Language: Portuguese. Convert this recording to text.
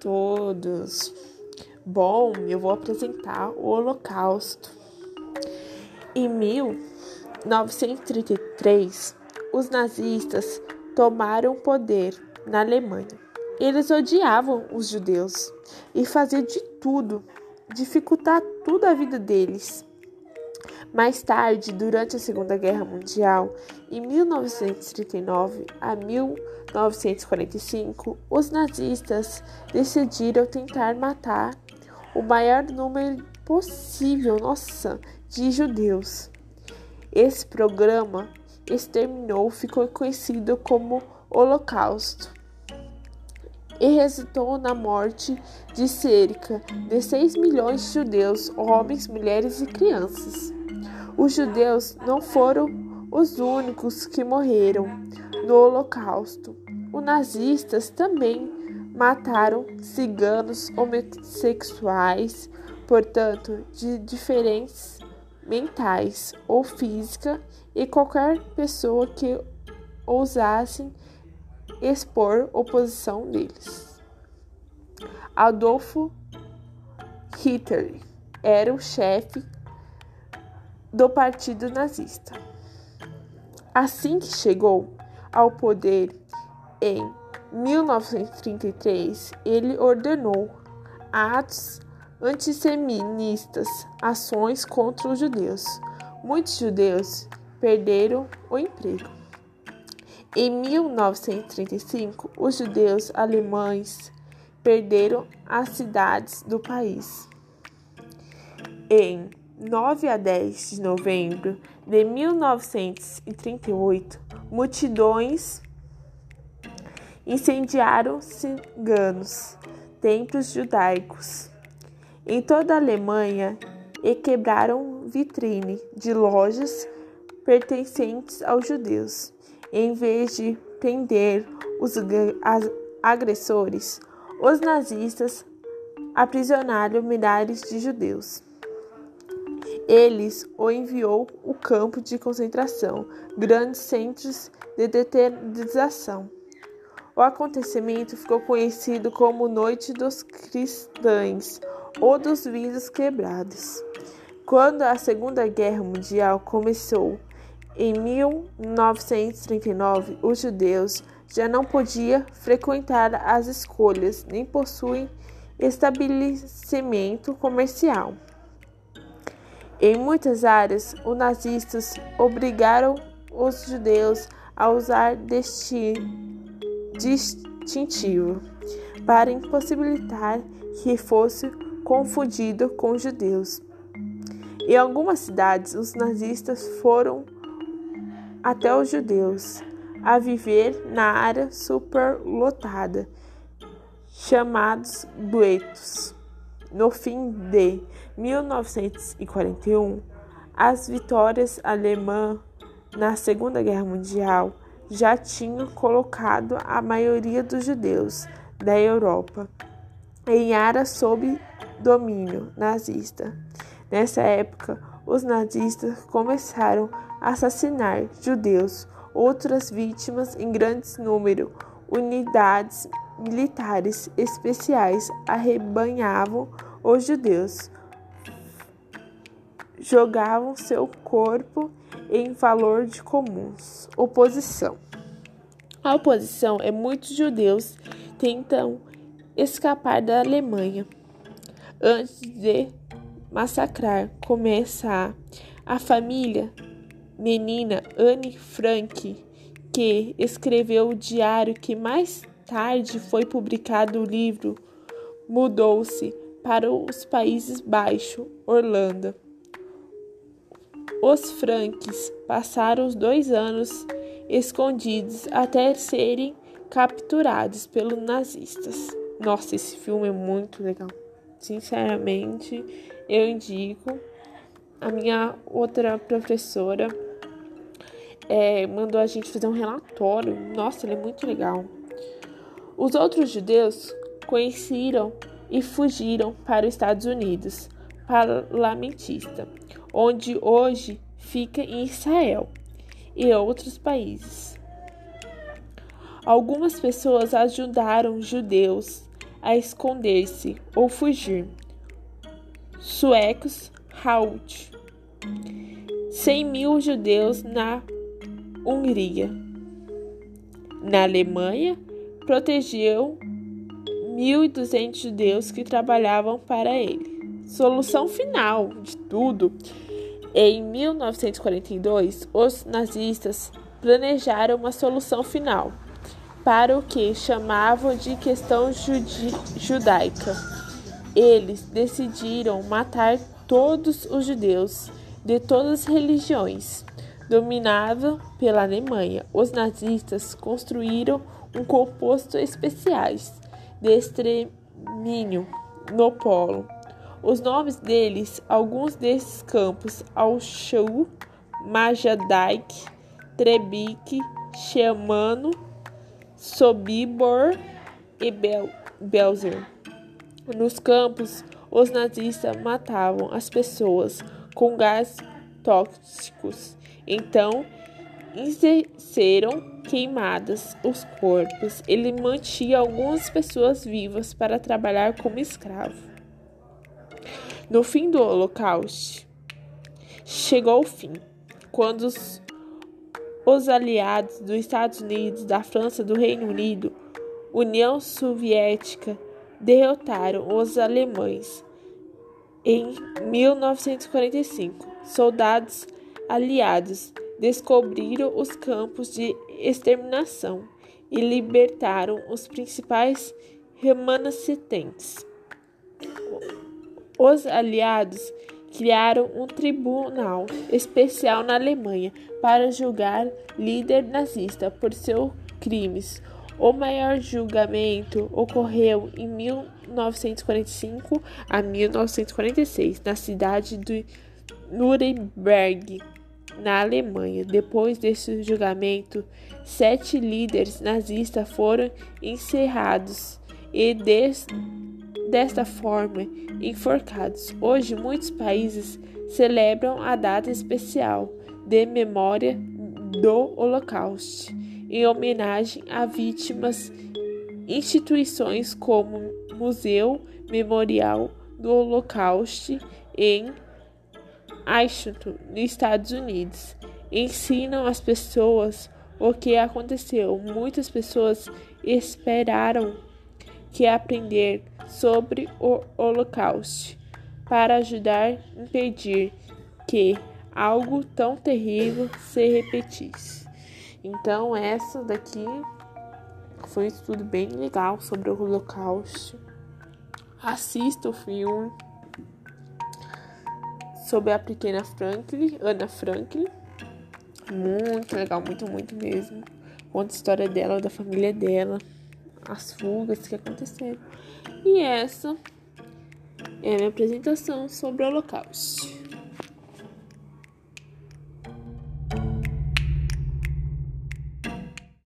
todos! Bom, eu vou apresentar o Holocausto. Em 1933, os nazistas tomaram poder na Alemanha. Eles odiavam os judeus e faziam de tudo, dificultar tudo a vida deles. Mais tarde, durante a Segunda Guerra Mundial, em 1939 a 1945, os nazistas decidiram tentar matar o maior número possível, nossa, de judeus. Esse programa exterminou ficou conhecido como Holocausto e resultou na morte de cerca de 6 milhões de judeus, homens, mulheres e crianças. Os judeus não foram os únicos que morreram no Holocausto. Os nazistas também mataram ciganos homossexuais, portanto, de diferentes mentais ou física, e qualquer pessoa que ousasse expor oposição deles. Adolfo Hitler era o chefe do Partido Nazista. Assim que chegou ao poder em 1933, ele ordenou atos antissemitistas, ações contra os judeus. Muitos judeus perderam o emprego. Em 1935, os judeus alemães perderam as cidades do país. Em 9 a 10 de novembro de 1938, multidões incendiaram ciganos, templos judaicos em toda a Alemanha e quebraram vitrine de lojas pertencentes aos judeus. Em vez de prender os agressores, os nazistas aprisionaram milhares de judeus. Eles o enviou o campo de concentração, grandes centros de deterioração. O acontecimento ficou conhecido como Noite dos Cristãos ou dos Vidros Quebrados. Quando a Segunda Guerra Mundial começou, em 1939, os judeus já não podiam frequentar as escolas nem possuem estabelecimento comercial. Em muitas áreas, os nazistas obrigaram os judeus a usar distintivo para impossibilitar que fosse confundido com judeus. Em algumas cidades, os nazistas foram até os judeus a viver na área superlotada, chamados guetos. No fim de 1941, as vitórias alemãs na Segunda Guerra Mundial já tinham colocado a maioria dos judeus da Europa em áreas sob domínio nazista. Nessa época, os nazistas começaram a assassinar judeus, outras vítimas em grandes número. Unidades militares especiais arrebanhavam os judeus, jogavam seu corpo em valor de comuns. Oposição. A oposição é muitos judeus tentam escapar da Alemanha antes de massacrar começar a família menina Anne Frank que escreveu o diário que mais tarde foi publicado o livro mudou-se para os Países Baixos, Orlando. Os Franks passaram os dois anos escondidos até serem capturados pelos nazistas. Nossa, esse filme é muito legal. Sinceramente, eu indico. A minha outra professora é, mandou a gente fazer um relatório. Nossa, ele é muito legal. Os outros judeus conheceram e fugiram para os Estados Unidos, parlamentista, onde hoje fica em Israel e outros países. Algumas pessoas ajudaram judeus a esconder-se ou fugir. Suecos, Halt. 100 mil judeus na Hungria. Na Alemanha, protegeu 1.200 judeus que trabalhavam para ele. Solução final de tudo. Em 1942, os nazistas planejaram uma solução final para o que chamavam de questão judaica. Eles decidiram matar todos os judeus de todas as religiões. Dominado pela Alemanha, os nazistas construíram um composto especiais de extermínio no polo. Os nomes deles, alguns desses campos, Auschwitz, Majdanek, Trebik, Xemano, Sobibor e Bel Belzer. Nos campos, os nazistas matavam as pessoas com gás tóxicos. Então, serão queimadas os corpos. Ele mantinha algumas pessoas vivas para trabalhar como escravo. No fim do Holocausto, chegou o fim, quando os, os aliados dos Estados Unidos, da França, do Reino Unido, União Soviética derrotaram os alemães. Em 1945, soldados aliados descobriram os campos de exterminação e libertaram os principais remanescentes. Os aliados criaram um tribunal especial na Alemanha para julgar líder nazista por seus crimes. O maior julgamento ocorreu em 1945 a 1946 na cidade de Nuremberg na Alemanha. Depois desse julgamento, sete líderes nazistas foram encerrados e des, desta forma enforcados. Hoje, muitos países celebram a data especial de memória do Holocausto, em homenagem a vítimas. Instituições como Museu Memorial do Holocausto em Washington, nos Estados Unidos, ensinam as pessoas o que aconteceu. Muitas pessoas esperaram que aprender sobre o Holocausto para ajudar a impedir que algo tão terrível se repetisse. Então, essa daqui foi um estudo bem legal sobre o Holocausto. Assista o filme sobre a pequena Franklin, Ana Franklin. Muito legal, muito, muito mesmo. Conta a história dela, da família dela, as fugas que aconteceram. E essa é a minha apresentação sobre o Holocausto.